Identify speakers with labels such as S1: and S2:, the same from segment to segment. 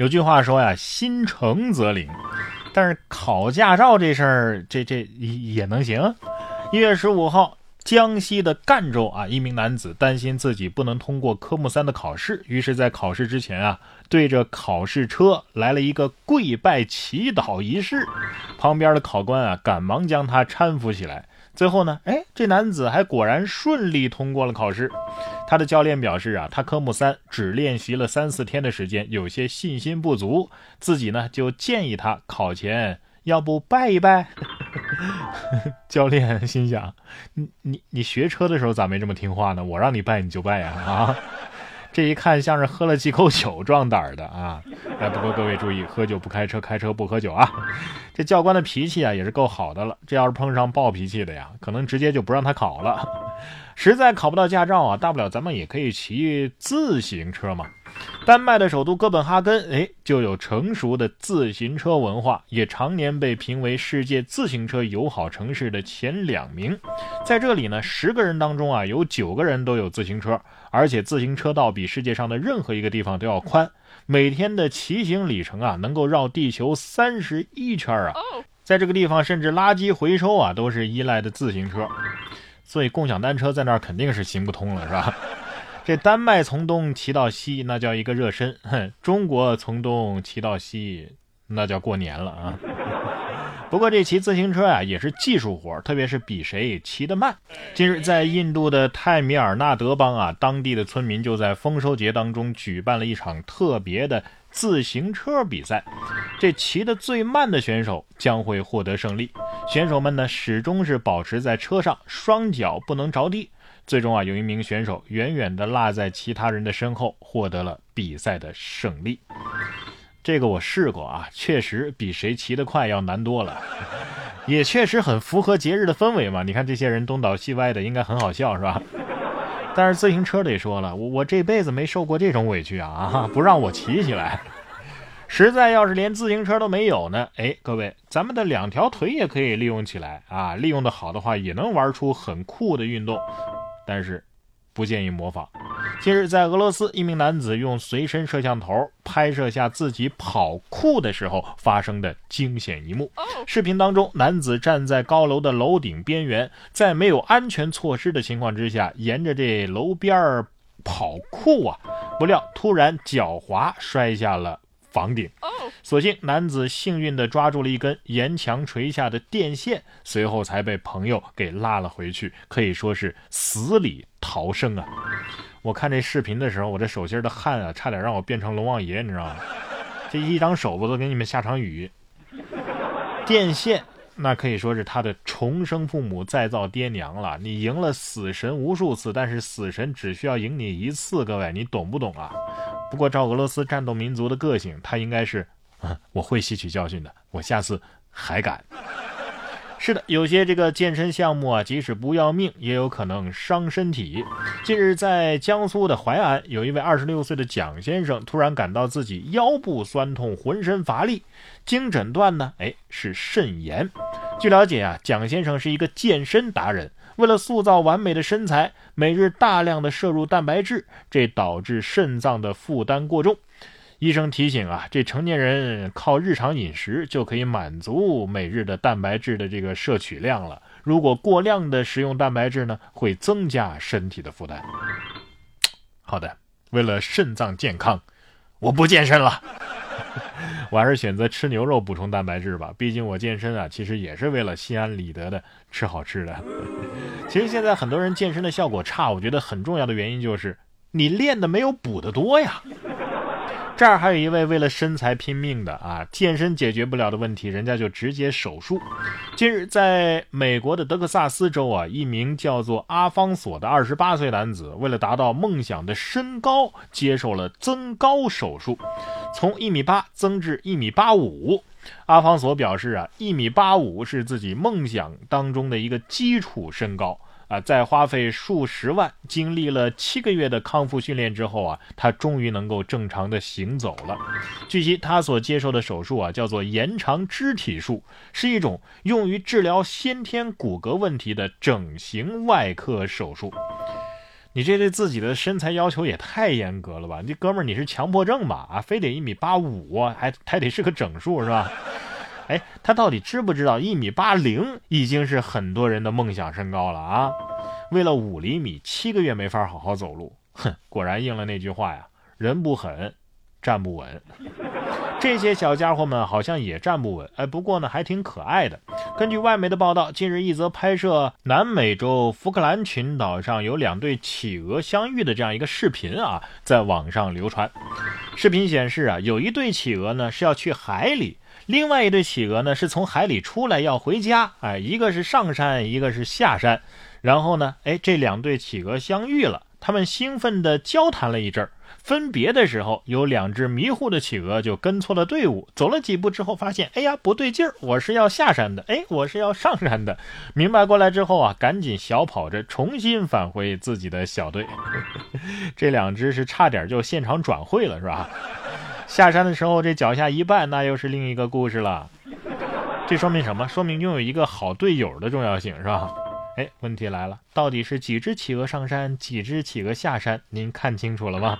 S1: 有句话说呀，心诚则灵。但是考驾照这事儿，这这也能行？一月十五号。江西的赣州啊，一名男子担心自己不能通过科目三的考试，于是，在考试之前啊，对着考试车来了一个跪拜祈祷仪式。旁边的考官啊，赶忙将他搀扶起来。最后呢，哎，这男子还果然顺利通过了考试。他的教练表示啊，他科目三只练习了三四天的时间，有些信心不足，自己呢就建议他考前要不拜一拜。教练心想：你你你学车的时候咋没这么听话呢？我让你拜你就拜呀！啊，这一看像是喝了几口酒壮胆的啊！哎，不过各位注意，喝酒不开车，开车不喝酒啊！这教官的脾气啊也是够好的了，这要是碰上暴脾气的呀，可能直接就不让他考了。实在考不到驾照啊，大不了咱们也可以骑自行车嘛。丹麦的首都哥本哈根，哎，就有成熟的自行车文化，也常年被评为世界自行车友好城市的前两名。在这里呢，十个人当中啊，有九个人都有自行车，而且自行车道比世界上的任何一个地方都要宽。每天的骑行里程啊，能够绕地球三十一圈啊。在这个地方，甚至垃圾回收啊，都是依赖的自行车。所以共享单车在那儿肯定是行不通了，是吧？这丹麦从东骑到西，那叫一个热身；哼，中国从东骑到西，那叫过年了啊！不过这骑自行车啊，也是技术活，特别是比谁骑得慢。近日，在印度的泰米尔纳德邦啊，当地的村民就在丰收节当中举办了一场特别的自行车比赛。这骑得最慢的选手将会获得胜利。选手们呢，始终是保持在车上，双脚不能着地。最终啊，有一名选手远远地落在其他人的身后，获得了比赛的胜利。这个我试过啊，确实比谁骑得快要难多了，也确实很符合节日的氛围嘛。你看这些人东倒西歪的，应该很好笑是吧？但是自行车得说了，我我这辈子没受过这种委屈啊啊！不让我骑起来。实在要是连自行车都没有呢？哎，各位，咱们的两条腿也可以利用起来啊！利用的好的话，也能玩出很酷的运动。但是，不建议模仿。近日，在俄罗斯，一名男子用随身摄像头拍摄下自己跑酷的时候发生的惊险一幕。视频当中，男子站在高楼的楼顶边缘，在没有安全措施的情况之下，沿着这楼边儿跑酷啊！不料突然脚滑，摔下了。房顶，所幸男子幸运地抓住了一根沿墙垂下的电线，随后才被朋友给拉了回去，可以说是死里逃生啊！我看这视频的时候，我这手心的汗啊，差点让我变成龙王爷，你知道吗？这一张手不都给你们下场雨。电线那可以说是他的重生父母再造爹娘了。你赢了死神无数次，但是死神只需要赢你一次，各位，你懂不懂啊？不过，照俄罗斯战斗民族的个性，他应该是，我会吸取教训的，我下次还敢。是的，有些这个健身项目啊，即使不要命，也有可能伤身体。近日，在江苏的淮安，有一位二十六岁的蒋先生，突然感到自己腰部酸痛，浑身乏力，经诊断呢，哎，是肾炎。据了解啊，蒋先生是一个健身达人。为了塑造完美的身材，每日大量的摄入蛋白质，这导致肾脏的负担过重。医生提醒啊，这成年人靠日常饮食就可以满足每日的蛋白质的这个摄取量了。如果过量的食用蛋白质呢，会增加身体的负担。好的，为了肾脏健康，我不健身了。我还是选择吃牛肉补充蛋白质吧，毕竟我健身啊，其实也是为了心安理得的吃好吃的。其实现在很多人健身的效果差，我觉得很重要的原因就是你练的没有补的多呀。这儿还有一位为了身材拼命的啊，健身解决不了的问题，人家就直接手术。近日，在美国的德克萨斯州啊，一名叫做阿方索的二十八岁男子，为了达到梦想的身高，接受了增高手术，从一米八增至一米八五。阿方索表示啊，一米八五是自己梦想当中的一个基础身高。啊，在花费数十万、经历了七个月的康复训练之后啊，他终于能够正常的行走了。据悉，他所接受的手术啊，叫做延长肢体术，是一种用于治疗先天骨骼问题的整形外科手术。你这对自己的身材要求也太严格了吧？这哥们儿你是强迫症吧？啊，非得一米八五，还还得是个整数是吧？哎，他到底知不知道一米八零已经是很多人的梦想身高了啊？为了五厘米，七个月没法好好走路，哼，果然应了那句话呀：人不狠，站不稳。这些小家伙们好像也站不稳，哎，不过呢还挺可爱的。根据外媒的报道，近日一则拍摄南美洲福克兰群岛上有两对企鹅相遇的这样一个视频啊，在网上流传。视频显示啊，有一对企鹅呢是要去海里，另外一对企鹅呢是从海里出来要回家，哎，一个是上山，一个是下山。然后呢，哎，这两对企鹅相遇了，他们兴奋地交谈了一阵儿。分别的时候，有两只迷糊的企鹅就跟错了队伍，走了几步之后，发现，哎呀，不对劲儿，我是要下山的，哎，我是要上山的。明白过来之后啊，赶紧小跑着重新返回自己的小队。这两只是差点就现场转会了，是吧？下山的时候这脚下一绊，那又是另一个故事了。这说明什么？说明拥有一个好队友的重要性，是吧？哎，问题来了，到底是几只企鹅上山，几只企鹅下山？您看清楚了吗？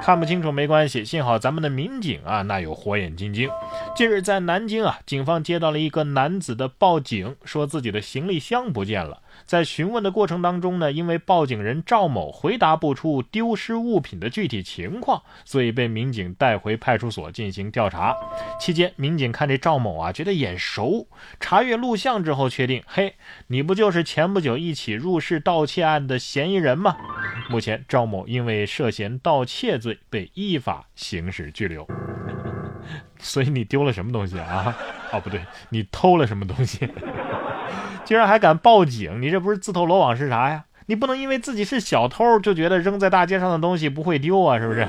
S1: 看不清楚没关系，幸好咱们的民警啊，那有火眼金睛。近日在南京啊，警方接到了一个男子的报警，说自己的行李箱不见了。在询问的过程当中呢，因为报警人赵某回答不出丢失物品的具体情况，所以被民警带回派出所进行调查。期间，民警看这赵某啊，觉得眼熟，查阅录像之后确定，嘿，你不就是前前不久一起入室盗窃案的嫌疑人吗？目前，赵某因为涉嫌盗窃罪被依法刑事拘留。所以你丢了什么东西啊？哦，不对，你偷了什么东西？竟然还敢报警？你这不是自投罗网是啥呀？你不能因为自己是小偷就觉得扔在大街上的东西不会丢啊？是不是？